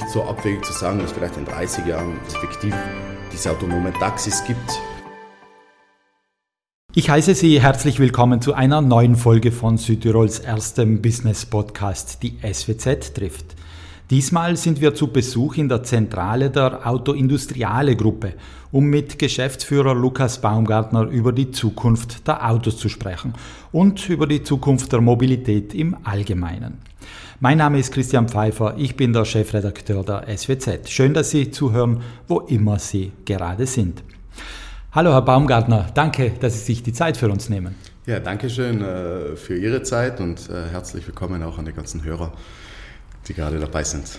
nicht so abwegig zu sagen, dass vielleicht in 30 Jahren effektiv diese autonomen Taxis gibt. Ich heiße Sie herzlich willkommen zu einer neuen Folge von Südtirols erstem Business Podcast, die SWZ trifft. Diesmal sind wir zu Besuch in der Zentrale der Autoindustriale Gruppe, um mit Geschäftsführer Lukas Baumgartner über die Zukunft der Autos zu sprechen und über die Zukunft der Mobilität im Allgemeinen. Mein Name ist Christian Pfeiffer, ich bin der Chefredakteur der SWZ. Schön, dass Sie zuhören, wo immer Sie gerade sind. Hallo Herr Baumgartner, danke, dass Sie sich die Zeit für uns nehmen. Ja, danke schön äh, für Ihre Zeit und äh, herzlich willkommen auch an die ganzen Hörer die gerade dabei sind.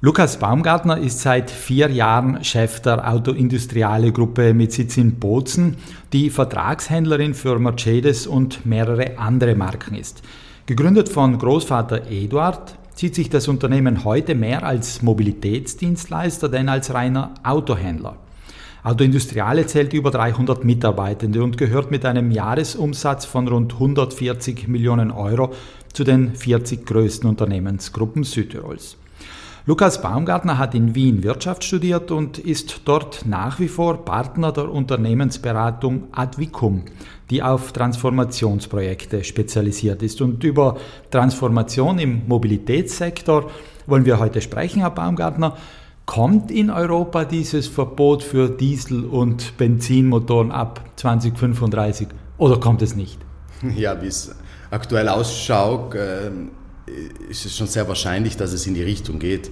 Lukas Baumgartner ist seit vier Jahren Chef der Autoindustriale Gruppe mit Sitz in Bozen, die Vertragshändlerin für Mercedes und mehrere andere Marken ist. Gegründet von Großvater Eduard sieht sich das Unternehmen heute mehr als Mobilitätsdienstleister denn als reiner Autohändler. Autoindustriale zählt über 300 Mitarbeitende und gehört mit einem Jahresumsatz von rund 140 Millionen Euro zu den 40 größten Unternehmensgruppen Südtirols. Lukas Baumgartner hat in Wien Wirtschaft studiert und ist dort nach wie vor Partner der Unternehmensberatung Advicum, die auf Transformationsprojekte spezialisiert ist. Und über Transformation im Mobilitätssektor wollen wir heute sprechen, Herr Baumgartner. Kommt in Europa dieses Verbot für Diesel- und Benzinmotoren ab 2035 oder kommt es nicht? Ja, wie es aktuell ausschaut, äh, ist es schon sehr wahrscheinlich, dass es in die Richtung geht.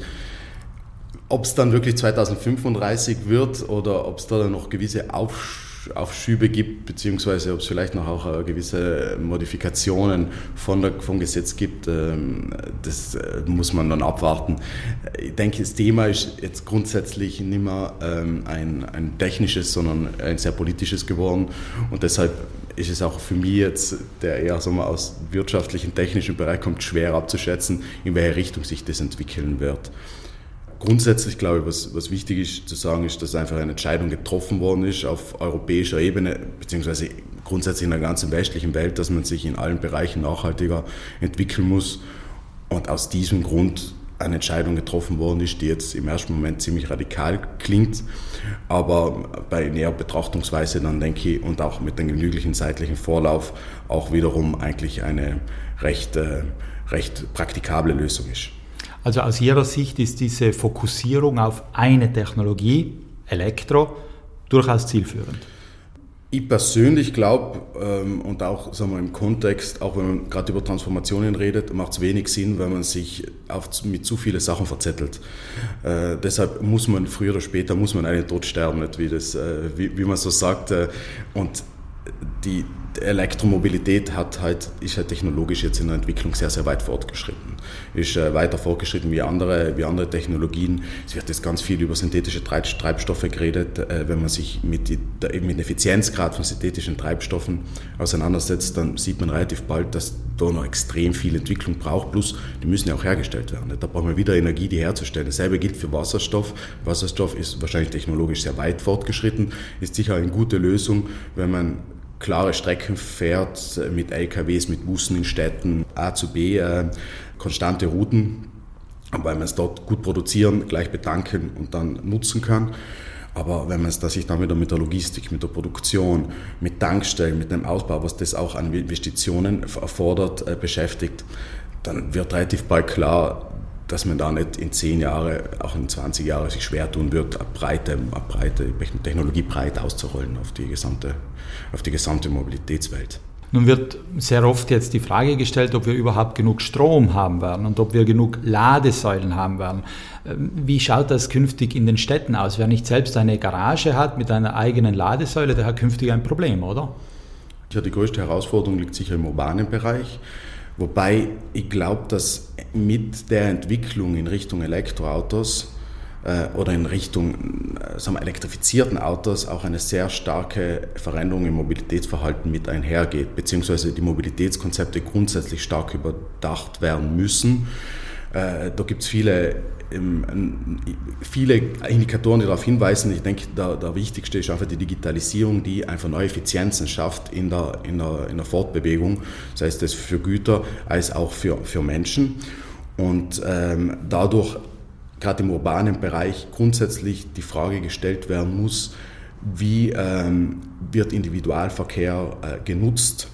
Ob es dann wirklich 2035 wird oder ob es da noch gewisse Aufschläge Aufschübe gibt, beziehungsweise ob es vielleicht noch auch äh, gewisse Modifikationen von der, vom Gesetz gibt, ähm, das äh, muss man dann abwarten. Ich denke, das Thema ist jetzt grundsätzlich nicht mehr ähm, ein, ein technisches, sondern ein sehr politisches geworden und deshalb ist es auch für mich jetzt, der eher so mal aus wirtschaftlichen, technischen Bereich kommt, schwer abzuschätzen, in welche Richtung sich das entwickeln wird. Grundsätzlich glaube ich, was, was wichtig ist zu sagen, ist, dass einfach eine Entscheidung getroffen worden ist auf europäischer Ebene, beziehungsweise grundsätzlich in der ganzen westlichen Welt, dass man sich in allen Bereichen nachhaltiger entwickeln muss. Und aus diesem Grund eine Entscheidung getroffen worden ist, die jetzt im ersten Moment ziemlich radikal klingt, aber bei näher Betrachtungsweise dann denke ich und auch mit dem genüglichen zeitlichen Vorlauf auch wiederum eigentlich eine recht, recht praktikable Lösung ist. Also aus Ihrer Sicht ist diese Fokussierung auf eine Technologie, Elektro, durchaus zielführend. Ich persönlich glaube, ähm, und auch sagen wir, im Kontext, auch wenn man gerade über Transformationen redet, macht es wenig Sinn, wenn man sich auf, mit zu vielen Sachen verzettelt. Äh, deshalb muss man früher oder später muss man einen Tod sterben, nicht wie, das, äh, wie, wie man so sagt. Äh, und die Elektromobilität hat halt, ist halt technologisch jetzt in der Entwicklung sehr, sehr weit fortgeschritten. Ist äh, weiter fortgeschritten wie andere, wie andere Technologien. Es wird jetzt ganz viel über synthetische Treibstoffe geredet. Äh, wenn man sich mit, die, mit dem Effizienzgrad von synthetischen Treibstoffen auseinandersetzt, dann sieht man relativ bald, dass da noch extrem viel Entwicklung braucht. Plus, die müssen ja auch hergestellt werden. Da braucht man wieder Energie, die herzustellen. Dasselbe gilt für Wasserstoff. Wasserstoff ist wahrscheinlich technologisch sehr weit fortgeschritten, ist sicher eine gute Lösung, wenn man klare Strecken fährt mit LKWs, mit Bussen in Städten A zu B, äh, konstante Routen, weil man es dort gut produzieren, gleich bedanken und dann nutzen kann. Aber wenn man es sich dann wieder mit der Logistik, mit der Produktion, mit Tankstellen, mit dem Ausbau, was das auch an Investitionen erfordert, äh, beschäftigt, dann wird relativ bald klar, dass man da nicht in zehn Jahre, auch in 20 Jahren sich schwer tun wird, eine breite, eine breite Technologie breit auszurollen auf die gesamte, auf die gesamte Mobilitätswelt. Nun wird sehr oft jetzt die Frage gestellt, ob wir überhaupt genug Strom haben werden und ob wir genug Ladesäulen haben werden. Ähm, wie schaut das künftig in den Städten aus? Wer nicht selbst eine Garage hat mit einer eigenen Ladesäule, der hat künftig ein Problem, oder? Ja, die größte Herausforderung liegt sicher im urbanen Bereich. Wobei ich glaube, dass mit der Entwicklung in Richtung Elektroautos äh, oder in Richtung äh, sagen wir, elektrifizierten Autos auch eine sehr starke Veränderung im Mobilitätsverhalten mit einhergeht, beziehungsweise die Mobilitätskonzepte grundsätzlich stark überdacht werden müssen. Äh, da gibt es viele viele Indikatoren, die darauf hinweisen. Ich denke, der, der, wichtigste ist einfach die Digitalisierung, die einfach neue Effizienzen schafft in der, in der, in der Fortbewegung, sei es das für Güter als auch für, für Menschen. Und ähm, dadurch gerade im urbanen Bereich grundsätzlich die Frage gestellt werden muss, wie ähm, wird Individualverkehr äh, genutzt?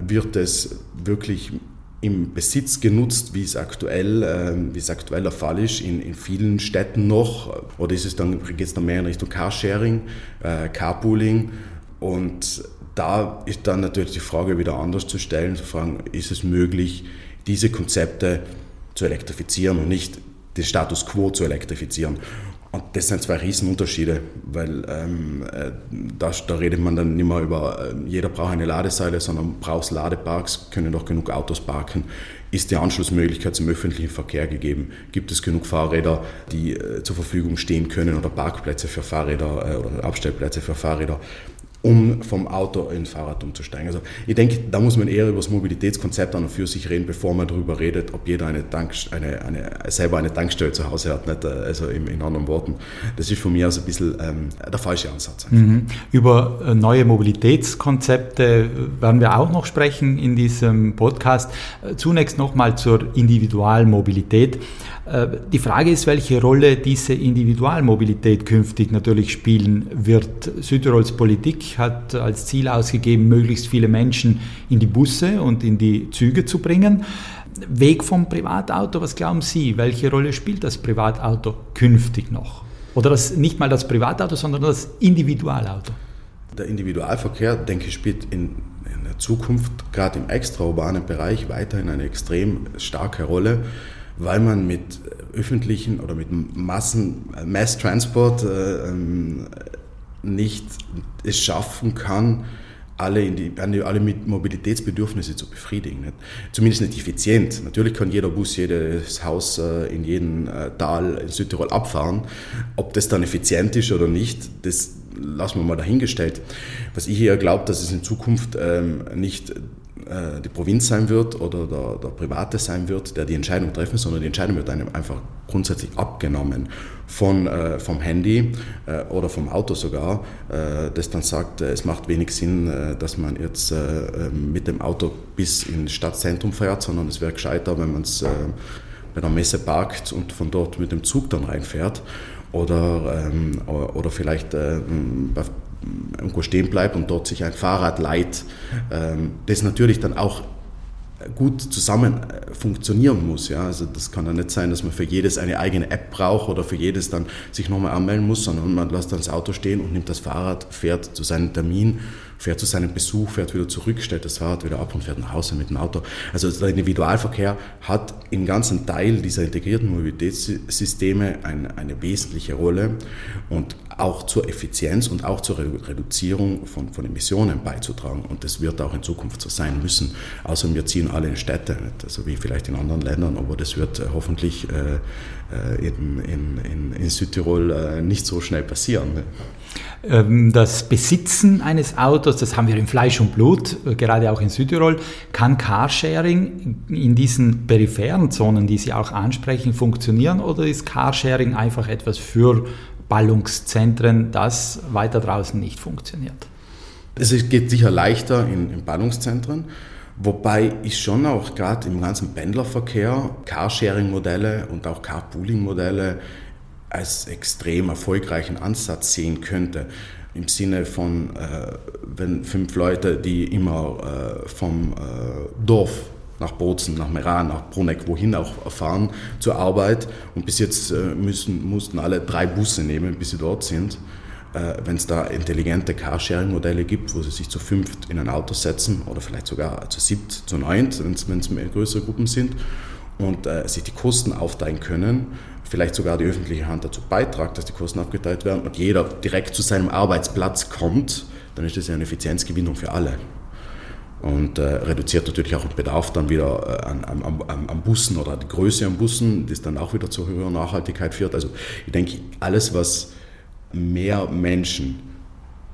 Wird es wirklich im Besitz genutzt, wie es aktuell, äh, wie es aktuell der Fall ist, in, in vielen Städten noch? Oder ist es dann, geht es dann mehr in Richtung Carsharing, äh, Carpooling? Und da ist dann natürlich die Frage wieder anders zu stellen, zu fragen, ist es möglich, diese Konzepte zu elektrifizieren und nicht den Status quo zu elektrifizieren. Und das sind zwei Riesenunterschiede, weil ähm, äh, da, da, redet man dann nicht mehr über, äh, jeder braucht eine Ladesäule, sondern braucht Ladeparks, können doch genug Autos parken. Ist die Anschlussmöglichkeit zum öffentlichen Verkehr gegeben? Gibt es genug Fahrräder, die äh, zur Verfügung stehen können oder Parkplätze für Fahrräder äh, oder Abstellplätze für Fahrräder? Um vom Auto ins Fahrrad umzusteigen. Also ich denke, da muss man eher über das Mobilitätskonzept an und für sich reden, bevor man darüber redet, ob jeder eine, Tank, eine, eine selber eine Tankstelle zu Hause hat. Nicht? Also in, in anderen Worten, das ist von mir aus ein bisschen ähm, der falsche Ansatz. Mhm. Über äh, neue Mobilitätskonzepte werden wir auch noch sprechen in diesem Podcast. Äh, zunächst nochmal zur Individualmobilität. Äh, die Frage ist, welche Rolle diese Individualmobilität künftig natürlich spielen wird. Südtirols Politik hat als Ziel ausgegeben, möglichst viele Menschen in die Busse und in die Züge zu bringen. Weg vom Privatauto, was glauben Sie, welche Rolle spielt das Privatauto künftig noch? Oder das, nicht mal das Privatauto, sondern das Individualauto? Der Individualverkehr, denke ich, spielt in, in der Zukunft gerade im extraurbanen Bereich weiterhin eine extrem starke Rolle weil man mit öffentlichen oder mit Massen, Mass Transport äh, ähm, nicht es schaffen kann, alle, die, alle Mobilitätsbedürfnisse zu befriedigen. Nicht? Zumindest nicht effizient. Natürlich kann jeder Bus jedes Haus äh, in jedem äh, Tal in Südtirol abfahren. Ob das dann effizient ist oder nicht, das lassen wir mal dahingestellt. Was ich eher glaube, dass es in Zukunft ähm, nicht äh, die Provinz sein wird oder der, der, Private sein wird, der die Entscheidung treffen, sondern die Entscheidung wird einem einfach grundsätzlich abgenommen von, äh, vom Handy äh, oder vom Auto sogar, äh, das dann sagt, äh, es macht wenig Sinn, dass man jetzt mit dem Auto bis ins Stadtzentrum fährt, sondern es wäre gescheiter, wenn man es bei der Messe parkt und von dort mit dem Zug dann reinfährt oder, ähm, oder vielleicht bei irgendwo stehen bleibt und dort sich ein Fahrrad leiht, ähm, das natürlich dann auch gut zusammen äh, funktionieren muss. Ja? Also das kann dann nicht sein, dass man für jedes eine eigene App braucht oder für jedes dann sich nochmal anmelden muss, sondern man lässt dann das Auto stehen und nimmt das Fahrrad, fährt zu seinem Termin fährt zu seinem Besuch, fährt wieder zurück, stellt das Fahrrad wieder ab und fährt nach Hause mit dem Auto. Also der Individualverkehr hat im ganzen Teil dieser integrierten Mobilitätssysteme eine, eine wesentliche Rolle und auch zur Effizienz und auch zur Reduzierung von, von Emissionen beizutragen. Und das wird auch in Zukunft so sein müssen. Außer wir ziehen alle in Städte, nicht? also wie vielleicht in anderen Ländern, aber das wird äh, hoffentlich äh in, in, in, in, Südtirol äh, nicht so schnell passieren. Ne? Ähm, das Besitzen eines Autos, das haben wir in Fleisch und Blut, äh, gerade auch in Südtirol. Kann Carsharing in diesen peripheren Zonen, die Sie auch ansprechen, funktionieren oder ist Carsharing einfach etwas für Ballungszentren, das weiter draußen nicht funktioniert? Es geht sicher leichter in, in Ballungszentren. Wobei ich schon auch gerade im ganzen Pendlerverkehr Carsharing-Modelle und auch Carpooling-Modelle als extrem erfolgreichen Ansatz sehen könnte. Im Sinne von, äh, wenn fünf Leute, die immer äh, vom äh, Dorf nach Bozen, nach Meran, nach Bruneck, wohin auch fahren zur Arbeit und bis jetzt äh, müssen, mussten alle drei Busse nehmen, bis sie dort sind. Äh, wenn es da intelligente Carsharing-Modelle gibt, wo sie sich zu fünft in ein Auto setzen oder vielleicht sogar zu siebt, zu neunt, wenn es größere Gruppen sind und äh, sich die Kosten aufteilen können vielleicht sogar die öffentliche Hand dazu beitragt, dass die Kosten abgeteilt werden und jeder direkt zu seinem Arbeitsplatz kommt, dann ist das ja eine Effizienzgewinnung für alle. Und äh, reduziert natürlich auch den Bedarf dann wieder äh, an, an, an, an, Bussen oder die Größe an Bussen, das dann auch wieder zu höherer Nachhaltigkeit führt. Also ich denke, alles, was mehr Menschen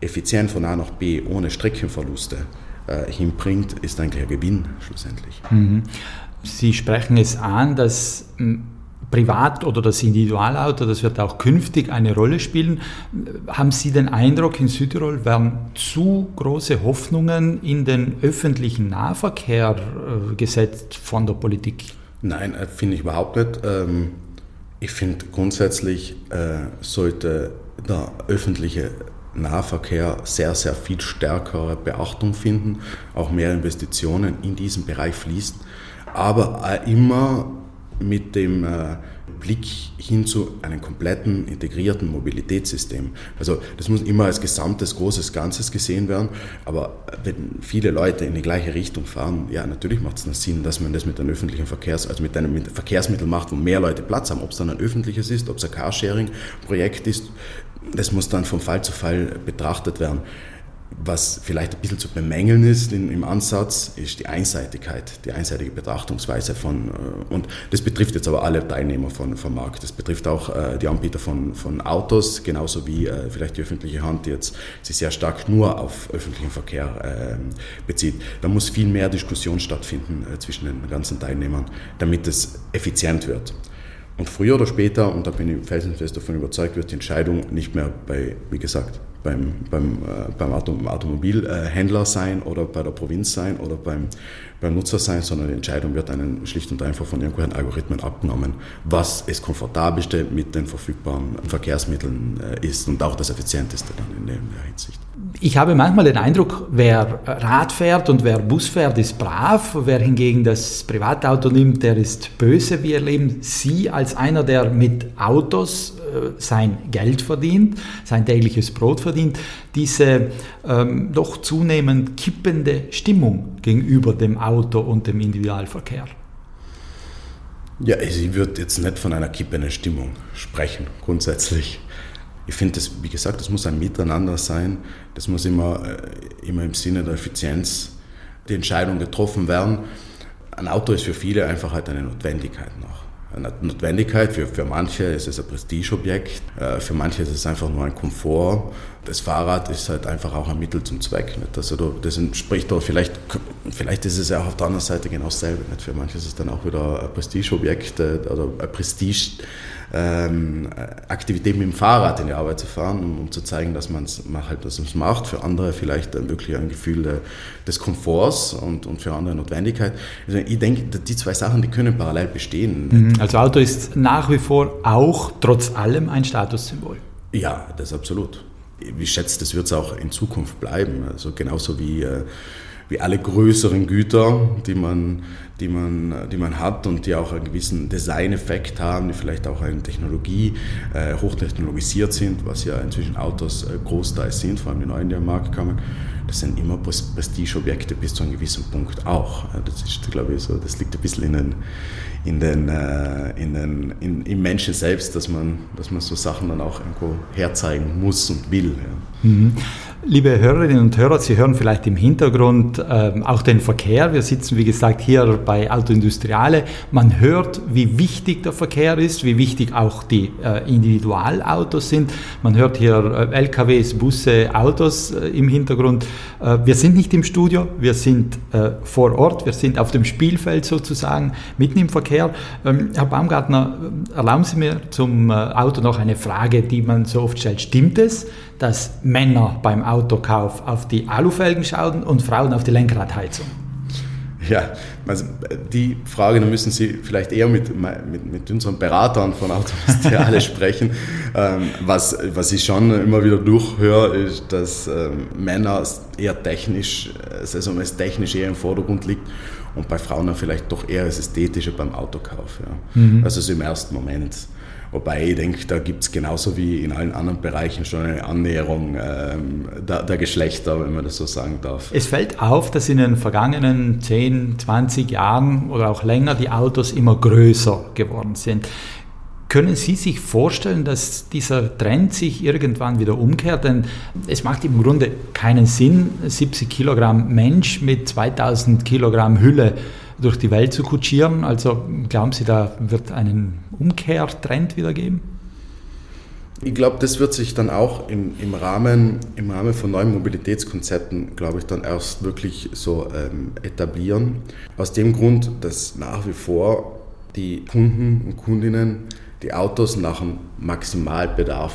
effizient von A nach B ohne Streckenverluste äh, hinbringt, ist eigentlich ein Gewinn schlussendlich. Mhm. Sie sprechen es an, dass Privat- oder das Individualauto, das wird auch künftig eine Rolle spielen. Haben Sie den Eindruck, in Südtirol werden zu große Hoffnungen in den öffentlichen Nahverkehr äh, gesetzt von der Politik? Nein, äh, finde ich überhaupt nicht. Ähm, Ich finde grundsätzlich äh, sollte der öffentliche Nahverkehr sehr, sehr viel stärkere Beachtung finden, auch mehr Investitionen in diesen Bereich fließen, aber immer mit dem äh, Blick hin zu einem kompletten integrierten Mobilitätssystem. Also das muss immer als gesamtes, großes Ganzes gesehen werden, aber wenn viele Leute in die gleiche Richtung fahren, ja, natürlich macht es Sinn, dass man das mit einem öffentlichen Verkehrs, also mit einem Verkehrsmittel macht, wo mehr Leute Platz haben, ob es dann ein öffentliches ist, ob es ein Carsharing-Projekt ist, das muss dann von Fall zu Fall betrachtet werden. Was vielleicht ein bisschen zu bemängeln ist im Ansatz, ist die Einseitigkeit, die einseitige Betrachtungsweise von, äh, und das betrifft jetzt aber alle Teilnehmer von, vom Markt. Das betrifft auch äh, die Anbieter von, von Autos, genauso wie äh, vielleicht die öffentliche Hand, die jetzt sich sehr stark nur auf öffentlichen Verkehr ähm, bezieht. Da muss viel mehr Diskussion stattfinden zwischen den ganzen Teilnehmern, damit es effizient wird. Und früher oder später, und da bin ich felsenfest davon überzeugt, wird die Entscheidung nicht mehr bei, wie gesagt, beim, beim, äh, beim Auto, Automobilhändler sein oder bei der Provinz sein oder beim, beim Nutzer sein, sondern die Entscheidung wird einen schlicht und einfach von irgendwelchen Algorithmen abgenommen, was das komfortabelste mit den verfügbaren Verkehrsmitteln äh, ist und auch das effizienteste dann in der Hinsicht. Ich habe manchmal den Eindruck, wer Rad fährt und wer Bus fährt, ist brav. Wer hingegen das Privatauto nimmt, der ist böse. Wie erleben Sie als einer, der mit Autos äh, sein Geld verdient, sein tägliches Brot verdient, diese ähm, doch zunehmend kippende Stimmung gegenüber dem Auto und dem Individualverkehr? Ja, ich würde jetzt nicht von einer kippenden Stimmung sprechen, grundsätzlich. Ich finde, wie gesagt, das muss ein Miteinander sein. Das muss immer, äh, immer im Sinne der Effizienz die Entscheidung getroffen werden. Ein Auto ist für viele einfach halt eine Notwendigkeit noch Notwendigkeit. Für, für manche ist es ein Prestigeobjekt, äh, für manche ist es einfach nur ein Komfort. Das Fahrrad ist halt einfach auch ein Mittel zum Zweck. Also das entspricht auch vielleicht, vielleicht ist es ja auch auf der anderen Seite genau dasselbe. Für manche ist es dann auch wieder ein Prestigeobjekt äh, oder ein Prestige ähm, Aktivität mit dem Fahrrad in die Arbeit zu fahren, um, um zu zeigen, dass man es halt, dass macht. Für andere vielleicht dann wirklich ein Gefühl de, des Komforts und, und für andere Notwendigkeit. Also ich denke, die zwei Sachen, die können parallel bestehen. Mhm. Also Auto ist nach wie vor auch trotz allem ein Statussymbol. Ja, das absolut. Ich schätze, das wird es auch in Zukunft bleiben. Also genauso wie äh, wie alle größeren Güter, die man, die, man, die man hat und die auch einen gewissen Designeffekt haben, die vielleicht auch eine Technologie äh, hochtechnologisiert sind, was ja inzwischen Autos äh, großteils sind, vor allem die neuen, die am Markt kommen. Das sind immer Prestigeobjekte bis zu einem gewissen Punkt auch. Das ist, glaube ich, so, das liegt ein bisschen in den, in den, äh, in den, in, im Menschen selbst, dass man, dass man so Sachen dann auch irgendwo herzeigen muss und will. Ja. Mhm. Liebe Hörerinnen und Hörer, Sie hören vielleicht im Hintergrund äh, auch den Verkehr. Wir sitzen, wie gesagt, hier bei Autoindustriale. Man hört, wie wichtig der Verkehr ist, wie wichtig auch die äh, Individualautos sind. Man hört hier äh, LKWs, Busse, Autos äh, im Hintergrund. Äh, wir sind nicht im Studio, wir sind äh, vor Ort, wir sind auf dem Spielfeld sozusagen, mitten im Verkehr. Ähm, Herr Baumgartner, erlauben Sie mir zum Auto noch eine Frage, die man so oft stellt. Stimmt es, dass Männer beim Autokauf auf die Alufelgen schauen und Frauen auf die Lenkradheizung? Ja, also die Frage, da müssen Sie vielleicht eher mit, mit, mit unseren Beratern von Automateriale sprechen. Ähm, was, was ich schon immer wieder durchhöre, ist, dass ähm, Männer eher technisch, also das technisch eher im Vordergrund liegt und bei Frauen dann vielleicht doch eher das Ästhetische beim Autokauf. Ja. Mhm. Also so im ersten Moment. Wobei ich denke, da gibt es genauso wie in allen anderen Bereichen schon eine Annäherung ähm, der, der, Geschlechter, wenn man das so sagen darf. Es fällt auf, dass in den vergangenen 10, 20 Jahren oder auch länger die Autos immer größer geworden sind. Können Sie sich vorstellen, dass dieser Trend sich irgendwann wieder umkehrt? Denn es macht im Grunde keinen Sinn, 70 Kilogramm Mensch mit 2000 Kilogramm Hülle durch die Welt zu kutschieren. Also glauben Sie, da wird einen Umkehrtrend wieder geben? Ich glaube, das wird sich dann auch im, im, Rahmen, im Rahmen von neuen Mobilitätskonzepten, glaube ich, dann erst wirklich so ähm, etablieren. Aus dem Grund, dass nach wie vor die Kunden und Kundinnen die Autos nach dem Maximalbedarf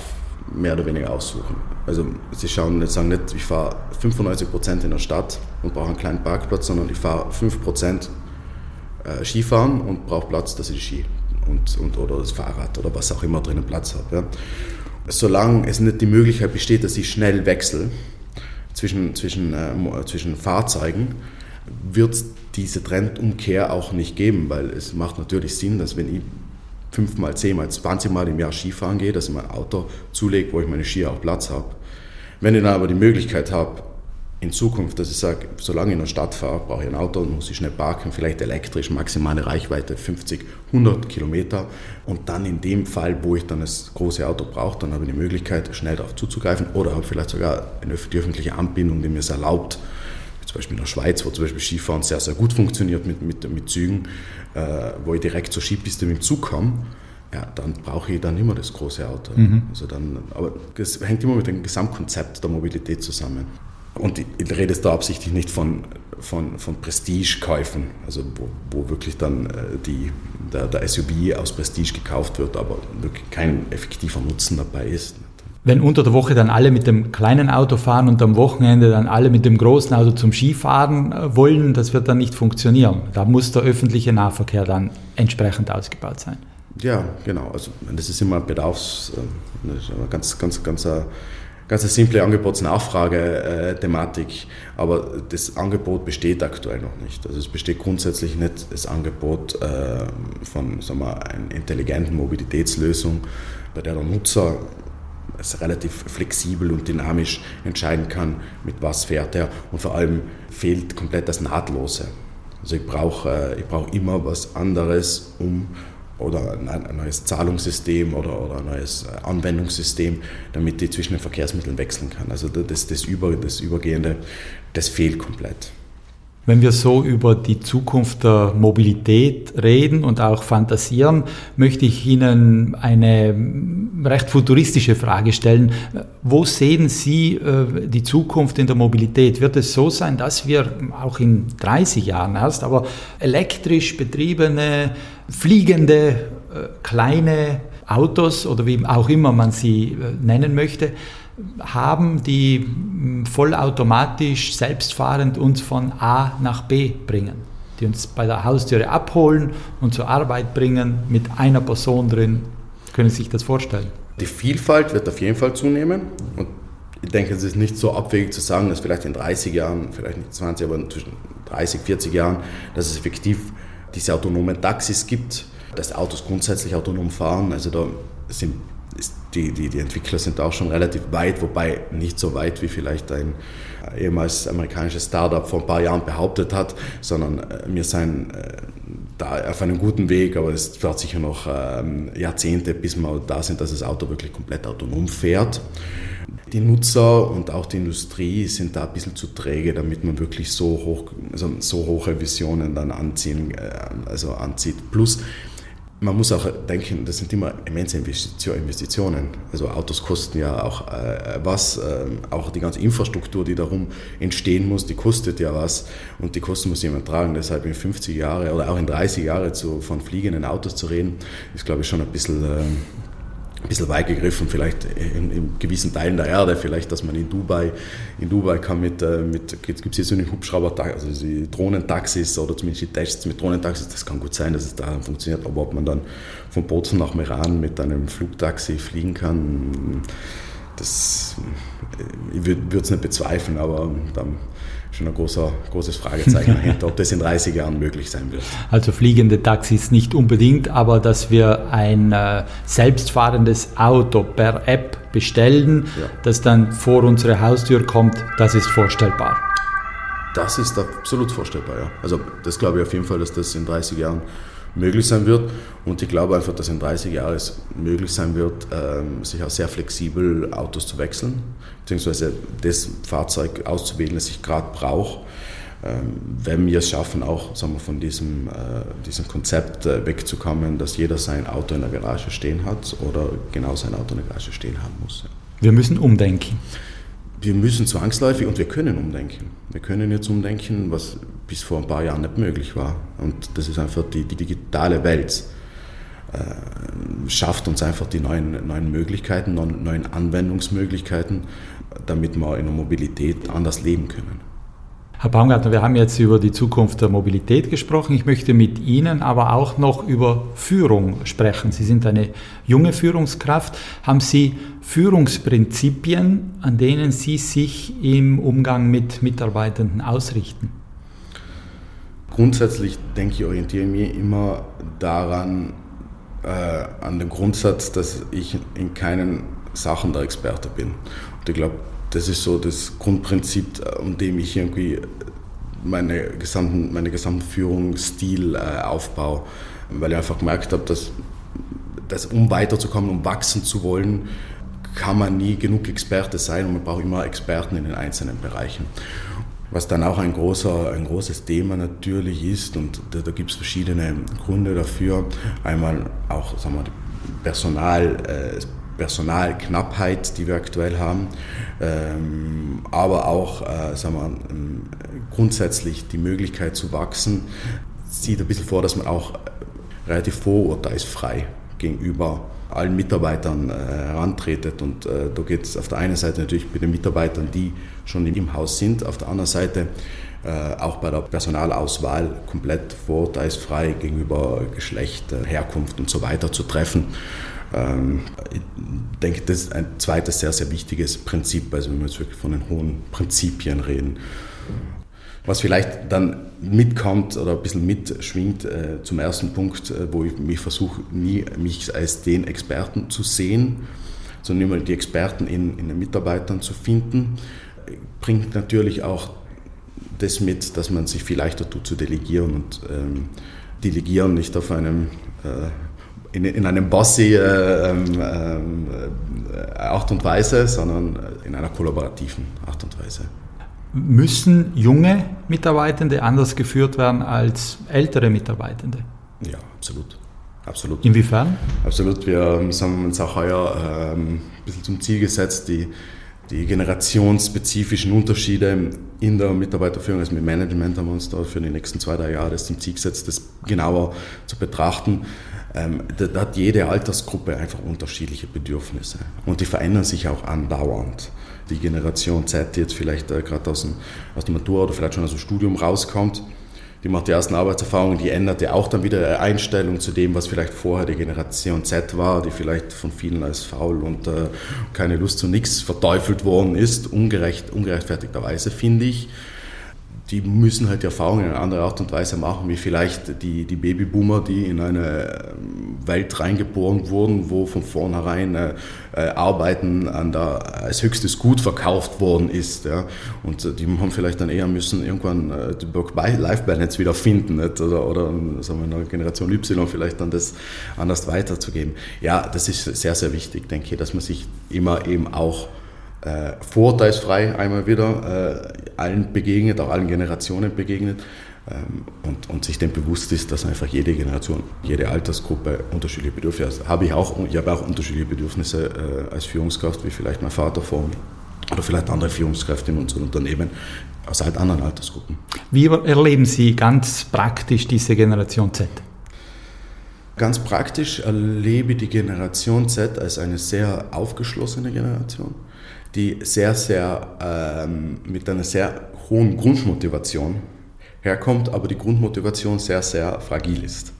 mehr oder weniger aussuchen. Also sie schauen nicht, sagen nicht, ich fahre 95% in der Stadt und brauche einen kleinen Parkplatz, sondern ich fahre 5% äh, Skifahren und brauche Platz, dass ich Ski und, und, oder das Fahrrad oder was auch immer drinnen Platz hat. Ja. Solange es nicht die Möglichkeit besteht, dass ich schnell wechsle zwischen, zwischen, äh, zwischen Fahrzeugen, wird es diese Trendumkehr auch nicht geben, weil es macht natürlich Sinn, dass wenn ich fünfmal, zehnmal, zwanzigmal im Jahr Skifahren gehe, dass ich mein Auto zulege, wo ich meine Skier auch Platz habe. Wenn ich dann aber die Möglichkeit habe, in Zukunft, dass ich sage, solange ich in der Stadt fahre, brauche ich ein Auto und muss ich schnell parken, vielleicht elektrisch, maximale Reichweite 50, 100 Kilometer. Und dann in dem Fall, wo ich dann das große Auto brauche, dann habe ich die Möglichkeit, schnell darauf zuzugreifen oder habe vielleicht sogar eine öffentliche Anbindung, die mir es erlaubt, zum Beispiel in der Schweiz, wo zum Beispiel Skifahren sehr, sehr gut funktioniert mit, mit, mit Zügen, äh, wo ich direkt zur Skipiste mit dem Zug komme, ja, dann brauche ich dann immer das große Auto. Mhm. Also dann, aber das hängt immer mit dem Gesamtkonzept der Mobilität zusammen. Und ich, rede jetzt da absichtlich nicht von, von, von Prestigekäufen, also wo, wo wirklich dann äh, die, der, der SUV aus Prestige gekauft wird, aber wirklich kein effektiver Nutzen dabei ist wenn unter der Woche dann alle mit dem kleinen Auto fahren und am Wochenende dann alle mit dem großen Auto zum Skifahren äh, wollen, das wird dann nicht funktionieren. Da muss der öffentliche Nahverkehr dann entsprechend ausgebaut sein. Ja, genau. Also das ist immer Bedarfs, äh, das ist eine ganz, ganz, ganz, ganz eine simple Angebotsnachfrage-Thematik. Aber das Angebot besteht aktuell noch nicht. Also es besteht grundsätzlich nicht das Angebot äh, von sagen wir, einer intelligenten Mobilitätslösung, bei der der Nutzer es relativ flexibel und dynamisch entscheiden kann, mit was fährt er. Und vor allem fehlt komplett das Nahtlose. Also ich brauche äh, ich brauch immer was anderes, um oder ein, neues Zahlungssystem oder, oder ein neues äh, Anwendungssystem, damit ich zwischen den Verkehrsmitteln wechseln kann. Also das, das, Über, das Übergehende, das fehlt komplett. Wenn wir so über die Zukunft der Mobilität reden und auch fantasieren, möchte ich Ihnen eine recht futuristische Frage stellen. Wo sehen Sie äh, die Zukunft in der Mobilität? Wird es so sein, dass wir auch in 30 Jahren erst, aber elektrisch betriebene, fliegende, äh, kleine Autos oder wie auch immer man sie äh, nennen möchte, haben, die hm, vollautomatisch selbstfahrend uns von A nach B bringen, die uns bei der Haustüre abholen und zur Arbeit bringen mit einer Person drin. Können Sie sich das vorstellen? Die Vielfalt wird auf jeden Fall zunehmen und ich denke, es ist nicht so abwegig zu sagen, dass vielleicht in 30 Jahren, vielleicht nicht 20, aber zwischen 30, 40 Jahren, dass es effektiv diese autonomen Taxis gibt, dass Autos grundsätzlich autonom fahren. Also da sind die, die, die Entwickler sind auch schon relativ weit, wobei nicht so weit wie vielleicht ein ehemals amerikanisches Startup vor ein paar Jahren behauptet hat, sondern äh, wir sind äh, da auf einem guten Weg, aber es dauert sicher noch ähm, Jahrzehnte, bis wir da sind, dass das Auto wirklich komplett autonom fährt. Die Nutzer und auch die Industrie sind da ein bisschen zu träge, damit man wirklich so, hoch, also so hohe Visionen dann anziehen, äh, also anzieht. Plus, man muss auch denken, das sind immer immense Investitionen. Also Autos kosten ja auch äh, was, äh, auch die ganze Infrastruktur, die darum entstehen muss, die kostet ja was und die Kosten muss jemand tragen. Deshalb in 50 Jahre oder auch in 30 Jahre zu, von fliegenden Autos zu reden, ist glaube ich schon ein bisschen äh, ein bisschen weit gegriffen, vielleicht in, in, gewissen Teilen der Erde, vielleicht, dass man in Dubai, in Dubai kann mit, äh, mit jetzt gibt es hier so eine Hubschrauber, also die Drohnentaxis oder zumindest die Tests mit Drohnentaxis, das kann gut sein, dass es da funktioniert, aber ob man dann von Bozen nach Meran mit einem Flugtaxi fliegen kann, das äh, ich würde es nicht bezweifeln, aber dann schon ein großer, großes Fragezeichen dahinter, ob das in 30 Jahren möglich sein wird. Also fliegende Taxis nicht unbedingt, aber dass wir ein äh, selbstfahrendes Auto per App bestellen, ja. das dann vor unsere Haustür kommt, das ist vorstellbar. Das ist absolut vorstellbar, ja. Also das glaube ich auf jeden Fall, dass das in 30 Jahren möglich sein wird. Und ich glaube einfach, dass in 30 Jahren es möglich sein wird, ähm, sich auch sehr flexibel Autos zu wechseln, beziehungsweise das Fahrzeug auszuwählen, das ich gerade brauche. Ähm, wenn wir es schaffen, auch sagen wir, von diesem, äh, diesem Konzept äh, wegzukommen, dass jeder sein Auto in der Garage stehen hat oder genau sein Auto in der Garage stehen haben muss. Wir müssen umdenken wir müssen zwangsläufig und wir können umdenken. Wir können jetzt umdenken, was bis vor ein paar Jahren nicht möglich war. Und das ist einfach die, die digitale Welt. Äh, schafft uns einfach die neuen, neuen Möglichkeiten, neuen Anwendungsmöglichkeiten, damit wir in der Mobilität anders leben können. Herr Baumgartner, wir haben jetzt über die Zukunft der Mobilität gesprochen. Ich möchte mit Ihnen aber auch noch über Führung sprechen. Sie sind eine junge Führungskraft. Haben Sie Führungsprinzipien, an denen Sie sich im Umgang mit Mitarbeitenden ausrichten? Grundsätzlich denke ich, orientiere ich mich immer daran, äh, an dem Grundsatz, dass ich in keinen Sachen der Experte bin. Und ich glaube, das ist so das Grundprinzip, um dem ich irgendwie meine gesamten, meine gesamten Führungsstil äh, aufbaue, weil ich einfach gemerkt habe, dass, dass um weiterzukommen, um wachsen zu wollen, kann man nie genug Experte sein und man braucht immer Experten in den einzelnen Bereichen. Was dann auch ein, großer, ein großes Thema natürlich ist, und da, da gibt es verschiedene Gründe dafür. Einmal auch sagen wir, Personal, äh, Personalknappheit, die wir aktuell haben, ähm, aber auch äh, sagen wir, ähm, grundsätzlich die Möglichkeit zu wachsen, sieht ein bisschen vor, dass man auch relativ vorurteilsfrei gegenüber allen Mitarbeitern äh, herantretet. Und äh, da geht es auf der einen Seite natürlich mit den Mitarbeitern, die schon im Haus sind, auf der anderen Seite äh, auch bei der Personalauswahl komplett vorurteilsfrei gegenüber Geschlecht, äh, Herkunft und so weiter zu treffen. Ähm, ich denke, das ist ein zweites sehr, sehr wichtiges Prinzip, also wenn wir jetzt wirklich von den hohen Prinzipien reden. Was vielleicht dann mitkommt oder ein bisschen mitschwingt äh, zum ersten Punkt, äh, wo ich mich versuche, nie mich als den Experten zu sehen, sondern immer die Experten in, in den Mitarbeitern zu finden, bringt natürlich auch das mit, dass man sich viel leichter tut zu delegieren und ähm, delegieren nicht auf einem äh, in, in einem bossy äh, ähm, äh, Art und Weise, sondern in einer kollaborativen Art und Weise. Müssen junge Mitarbeitende anders geführt werden als ältere Mitarbeitende? Ja, absolut. Absolut. Inwiefern? Absolut. Wir haben uns auch heuer ähm, ein bisschen zum Ziel gesetzt, die, die generationsspezifischen Unterschiede in der Mitarbeiterführung, also mit Management haben wir uns da für die nächsten zwei, drei Jahre das zum Ziel gesetzt, das genauer zu betrachten. Ähm, da, da hat jede Altersgruppe einfach unterschiedliche Bedürfnisse. Und die verändern sich auch andauernd. Die Generation Z, die jetzt vielleicht äh, gerade aus, aus der Matur oder vielleicht schon aus dem Studium rauskommt, die macht die ersten Arbeitserfahrungen, die ändert ja auch dann wieder ihre Einstellung zu dem, was vielleicht vorher die Generation Z war, die vielleicht von vielen als faul und äh, keine Lust zu nichts verteufelt worden ist, ungerecht, ungerechtfertigterweise, finde ich die müssen halt die Erfahrungen in einer anderen Art und Weise machen, wie vielleicht die, die Babyboomer, die in eine ähm, Welt reingeboren wurden, wo von vornherein äh, äh, Arbeiten an der, als höchstes Gut verkauft worden ist. Ja. Und äh, die haben vielleicht dann eher müssen irgendwann äh, die Work-Life-Balance wieder finden nicht? oder, oder sagen wir, in der Generation Y vielleicht dann das anders weiterzugeben. Ja, das ist sehr, sehr wichtig, denke ich, dass man sich immer eben auch äh, vorurteilsfrei einmal wieder äh, allen begegnet, auch allen Generationen begegnet ähm, und, und sich dem bewusst ist, dass einfach jede Generation, jede Altersgruppe unterschiedliche Bedürfnisse hat. Habe ich auch, ich habe auch unterschiedliche Bedürfnisse äh, als Führungskraft, wie vielleicht mein Vater vor mir oder vielleicht andere Führungskräfte in unseren Unternehmen aus halt anderen Altersgruppen. Wie erleben Sie ganz praktisch diese Generation Z? Ganz praktisch erlebe ich die Generation Z als eine sehr aufgeschlossene Generation die sehr, sehr ähm, mit einer sehr hohen Grundmotivation herkommt, aber die Grundmotivation sehr, sehr fragil ist.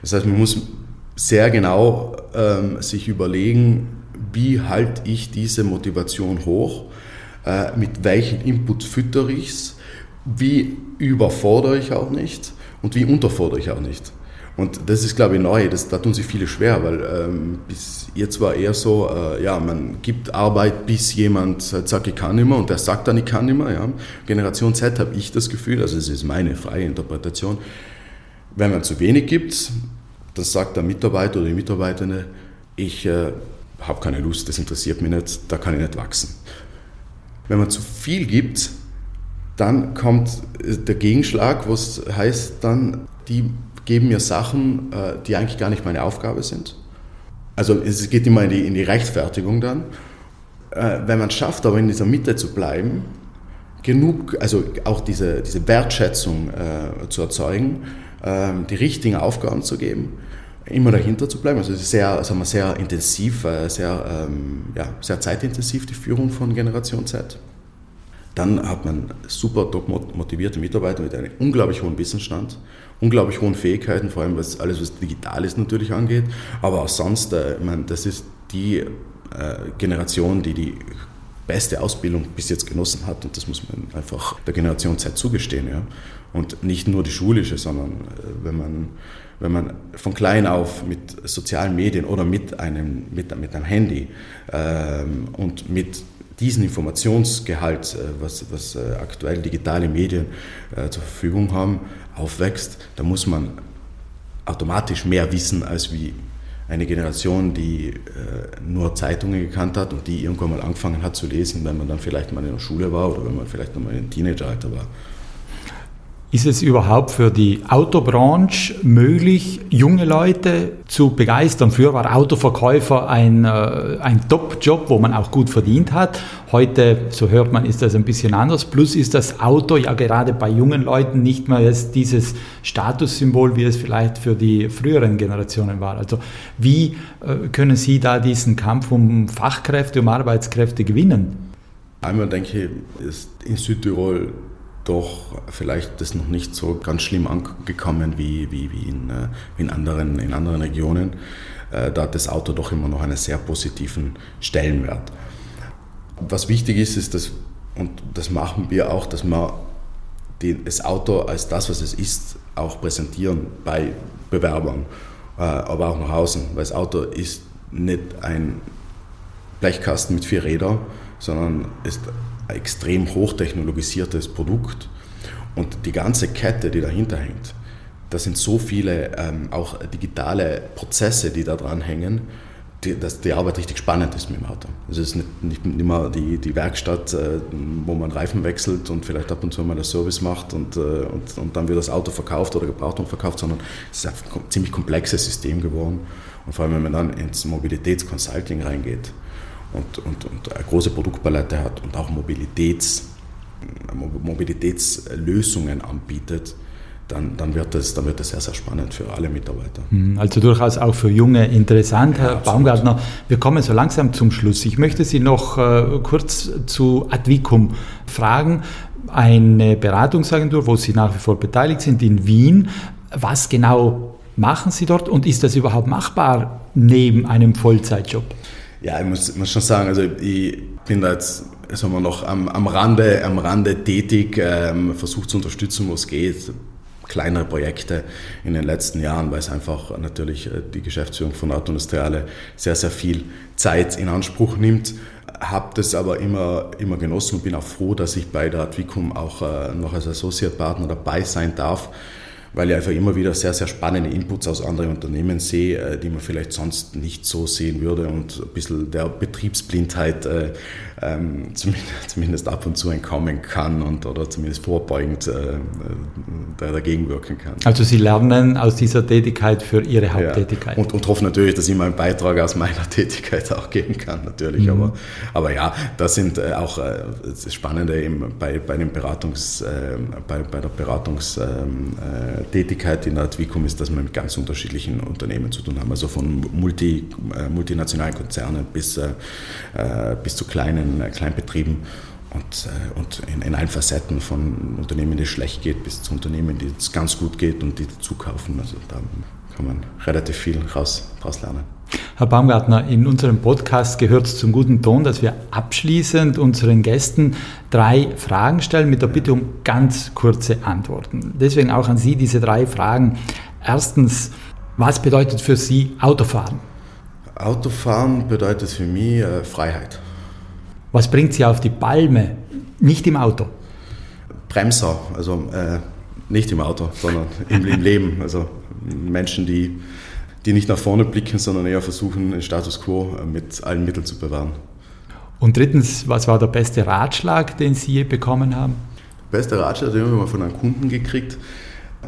Das heißt, man muss sehr genau ähm, sich überlegen, wie halte ich diese Motivation hoch, äh, mit welchen Input füttere ich es, wie überfordere ich auch nicht und wie unterfordere ich auch nicht. Und das ist, glaube ich, neu. Das, da tun sich viele schwer, weil ähm, bis jetzt war eher so, äh, ja, man gibt Arbeit, bis jemand sagt, ich kann nicht mehr und der sagt dann, ich kann nicht mehr. Ja. Generation Z habe ich das Gefühl, also es ist meine freie Interpretation, wenn man zu wenig gibt, dann sagt der Mitarbeiter oder die Mitarbeitende, ich äh, habe keine Lust, das interessiert mich nicht, da kann ich nicht wachsen. Wenn man zu viel gibt, dann kommt der Gegenschlag, was heißt dann, die geben mir Sachen, äh, die eigentlich gar nicht meine Aufgabe sind. Also es geht immer in die, in die Rechtfertigung dann. Äh, wenn man schafft, aber in dieser Mitte zu bleiben, genug, also auch diese, diese Wertschätzung äh, zu erzeugen, äh, die richtigen Aufgaben zu geben, immer dahinter zu bleiben. Also es ist sehr, sagen wir, sehr intensiv, äh, sehr, ähm, ja, sehr zeitintensiv die Führung von Generation Z Dann hat man super top motivierte Mitarbeiter mit einem unglaublich hohen Wissensstand, unglaublich hohen Fähigkeiten, vor allem was alles, was digital ist, natürlich angeht. Aber auch sonst, äh, ich meine, das ist die äh, Generation, die die beste Ausbildung bis jetzt genossen hat und das muss man einfach der Generation Zeit zugestehen. Ja. Und nicht nur die schulische, sondern äh, wenn man, wenn man von klein auf mit sozialen Medien oder mit einem, mit, mit einem Handy ähm, und mit diesem Informationsgehalt, äh, was, was äh, aktuell digitale Medien äh, zur Verfügung haben, aufwächst, da muss man automatisch mehr wissen als wie eine Generation, die äh, nur Zeitungen gekannt hat und die irgendwann mal angefangen hat zu lesen, wenn man dann vielleicht mal in der Schule war oder wenn man vielleicht noch mal in Teenageralter war. Ist es überhaupt für die Autobranche möglich, junge Leute zu begeistern? Früher war Autoverkäufer ein, äh, ein Top-Job, wo man auch gut verdient hat. Heute, so hört man, ist das ein bisschen anders. Plus ist das Auto ja gerade bei jungen Leuten nicht mehr dieses Statussymbol, wie es vielleicht für die früheren Generationen war. Also wie äh, können Sie da diesen Kampf um Fachkräfte, um Arbeitskräfte gewinnen? Einmal denke ich, ist in Südtirol doch vielleicht das noch nicht so ganz schlimm angekommen wie, wie, wie, in, äh, in, anderen, in anderen Regionen. Äh, da hat das Auto doch immer noch einen sehr positiven Stellenwert. Was wichtig ist, ist, dass, und das machen wir auch, dass wir das Auto als das, was es ist, auch präsentieren bei Bewerbern, äh, aber auch nach außen. Weil das Auto ist nicht ein Blechkasten mit vier Rädern, sondern ist extrem hochtechnologisiertes Produkt und die ganze Kette, die dahinter hängt, da sind so viele ähm, auch digitale Prozesse, die da dran hängen, dass die Arbeit richtig spannend ist mit dem Auto. Es ist nicht, nicht, nicht immer die, die Werkstatt, äh, wo man Reifen wechselt und vielleicht ab und zu mal einen Service macht und, äh, und, und dann wird das Auto verkauft oder gebraucht und verkauft, sondern es ist ein ziemlich komplexes System geworden. Und vor allem, wenn man dann ins Mobilitätsconsulting reingeht, und, und, und eine große Produktpalette hat und auch Mobilitäts, Mobilitätslösungen anbietet, dann, dann, wird das, dann wird das sehr, sehr spannend für alle Mitarbeiter. Hm, also durchaus auch für Junge interessant. Herr ja, Baumgartner, wir kommen so langsam zum Schluss. Ich möchte Sie noch äh, kurz zu Advicum fragen. Eine Beratungsagentur, wo Sie nach wie vor beteiligt sind in Wien. Was genau machen Sie dort und ist das überhaupt machbar neben einem Vollzeitjob? Ja, ich muss, muss schon sagen, also ich bin da jetzt sagen wir noch am, am, Rande, am Rande tätig, ähm, versucht zu unterstützen, wo es geht. Kleinere Projekte in den letzten Jahren, weil es einfach natürlich äh, die Geschäftsführung von Auto Industriale sehr, sehr viel Zeit in Anspruch nimmt. Habe das aber immer, immer genossen und bin auch froh, dass ich bei der Advicum auch äh, noch als Associate Partner dabei sein darf weil ich einfach immer wieder sehr, sehr spannende Inputs aus anderen Unternehmen sehe, äh, die man vielleicht sonst nicht so sehen würde und ein bisschen der Betriebsblindheit äh, ähm, zumindest, zumindest, ab und zu entkommen kann und oder zumindest vorbeugend äh, dagegen wirken kann. Also Sie lernen aus dieser Tätigkeit für Ihre Haupttätigkeit. Ja, und, und hoffen natürlich, dass ich meinen Beitrag aus meiner Tätigkeit auch geben kann, natürlich. Mhm. Aber, aber ja, das sind auch das Spannende eben bei, bei, dem Beratungs, äh, bei, bei der Beratungstätigkeit in der Advicum ist, dass wir mit ganz unterschiedlichen Unternehmen zu tun haben. Also von multi, multinationalen Konzernen bis, bis zu kleinen Kleinbetrieben und, äh, und in, in, allen Facetten von Unternehmen, die schlecht geht, bis zu Unternehmen, die es ganz gut geht und die zukaufen. Also da kann man relativ viel raus, raus lernen. Herr Baumgartner, in unserem Podcast gehört es zum guten Ton, dass wir abschließend unseren Gästen drei Fragen stellen mit der Bitte um ganz kurze Antworten. Deswegen auch an Sie diese drei Fragen. Erstens, was bedeutet für Sie Autofahren? Autofahren bedeutet für mich äh, Freiheit. Was bringt sie auf die Palme? Nicht im Auto. Bremser, also äh, nicht im Auto, sondern im, im, Leben. Also Menschen, die, die nicht nach vorne blicken, sondern eher versuchen, den Status quo äh, mit allen Mitteln zu bewahren. Und drittens, was war der beste Ratschlag, den Sie je bekommen haben? Der beste Ratschlag, den haben wir mal von einem Kunden gekriegt.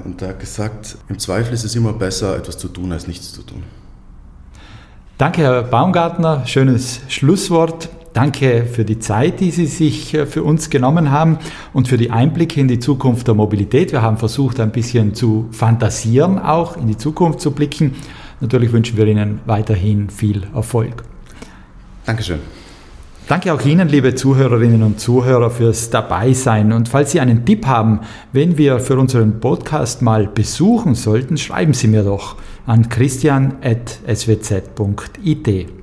Und der hat gesagt, im Zweifel ist es immer besser, etwas zu tun, als nichts zu tun. Danke, Herr Baumgartner. Schönes Schlusswort. Danke für die Zeit, die Sie sich äh, für uns genommen haben und für die Einblicke in die Zukunft der Mobilität. Wir haben versucht, ein bisschen zu fantasieren, auch in die Zukunft zu blicken. Natürlich wünschen wir Ihnen weiterhin viel Erfolg. Dankeschön. Danke auch Ihnen, liebe Zuhörerinnen und Zuhörer, fürs Dabeisein. Und falls Sie einen Tipp haben, wenn wir für unseren Podcast mal besuchen sollten, schreiben Sie mir doch an christian.swz.it.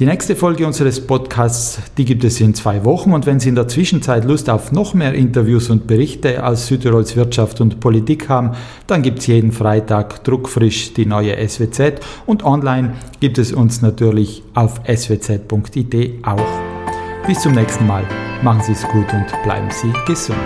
Die nächste Folge unseres Podcasts, die gibt es in zwei Wochen und wenn Sie in der Zwischenzeit Lust auf noch mehr Interviews und Berichte aus Südtirols Wirtschaft und Politik haben, dann gibt es jeden Freitag druckfrisch die neue SWZ und online gibt es uns natürlich auf swz.it auch. Bis zum nächsten Mal. Machen Sie es gut und bleiben Sie gesund.